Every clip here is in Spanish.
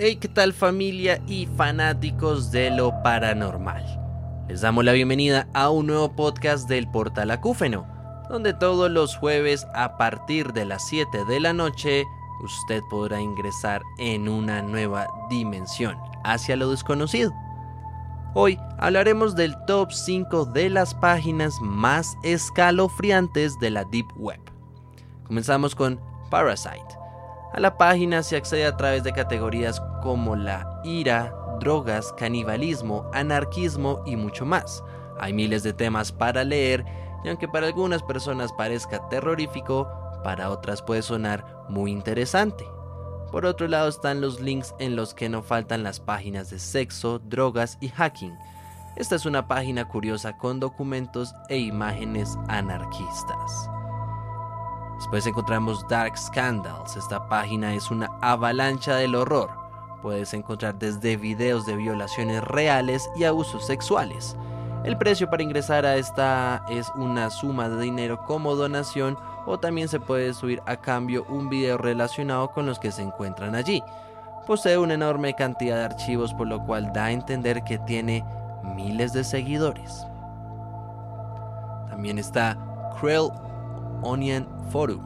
Hey, ¿qué tal familia y fanáticos de lo paranormal? Les damos la bienvenida a un nuevo podcast del Portal Acúfeno, donde todos los jueves a partir de las 7 de la noche usted podrá ingresar en una nueva dimensión hacia lo desconocido. Hoy hablaremos del top 5 de las páginas más escalofriantes de la Deep Web. Comenzamos con Parasite. A la página se accede a través de categorías como la ira, drogas, canibalismo, anarquismo y mucho más. Hay miles de temas para leer y aunque para algunas personas parezca terrorífico, para otras puede sonar muy interesante. Por otro lado están los links en los que no faltan las páginas de sexo, drogas y hacking. Esta es una página curiosa con documentos e imágenes anarquistas. Después encontramos Dark Scandals. Esta página es una avalancha del horror. Puedes encontrar desde videos de violaciones reales y abusos sexuales. El precio para ingresar a esta es una suma de dinero como donación o también se puede subir a cambio un video relacionado con los que se encuentran allí. Posee una enorme cantidad de archivos por lo cual da a entender que tiene miles de seguidores. También está Krill Onion Forum.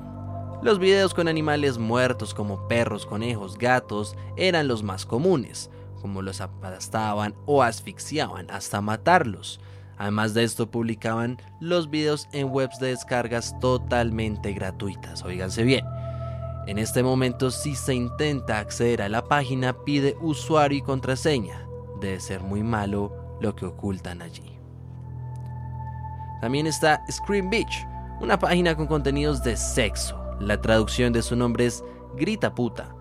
Los videos con animales muertos como perros, conejos, gatos eran los más comunes, como los aplastaban o asfixiaban hasta matarlos. Además de esto publicaban los videos en webs de descargas totalmente gratuitas, oíganse bien. En este momento si se intenta acceder a la página pide usuario y contraseña. Debe ser muy malo lo que ocultan allí. También está Scream Beach, una página con contenidos de sexo. La traducción de su nombre es Grita puta.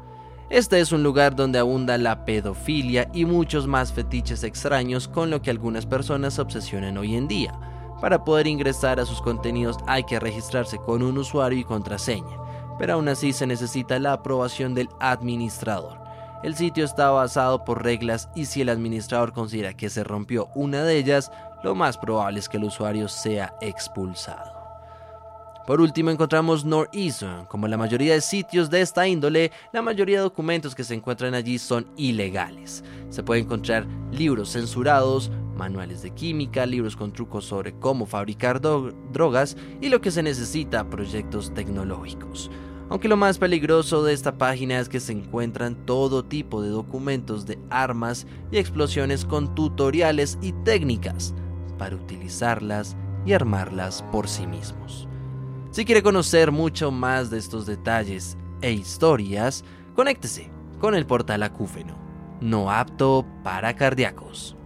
Este es un lugar donde abunda la pedofilia y muchos más fetiches extraños con lo que algunas personas se obsesionan hoy en día. Para poder ingresar a sus contenidos hay que registrarse con un usuario y contraseña, pero aún así se necesita la aprobación del administrador. El sitio está basado por reglas y si el administrador considera que se rompió una de ellas, lo más probable es que el usuario sea expulsado. Por último encontramos Northeastern. Como la mayoría de sitios de esta índole, la mayoría de documentos que se encuentran allí son ilegales. Se pueden encontrar libros censurados, manuales de química, libros con trucos sobre cómo fabricar drogas y lo que se necesita, proyectos tecnológicos. Aunque lo más peligroso de esta página es que se encuentran todo tipo de documentos de armas y explosiones con tutoriales y técnicas para utilizarlas y armarlas por sí mismos. Si quiere conocer mucho más de estos detalles e historias, conéctese con el portal Acúfeno, no apto para cardíacos.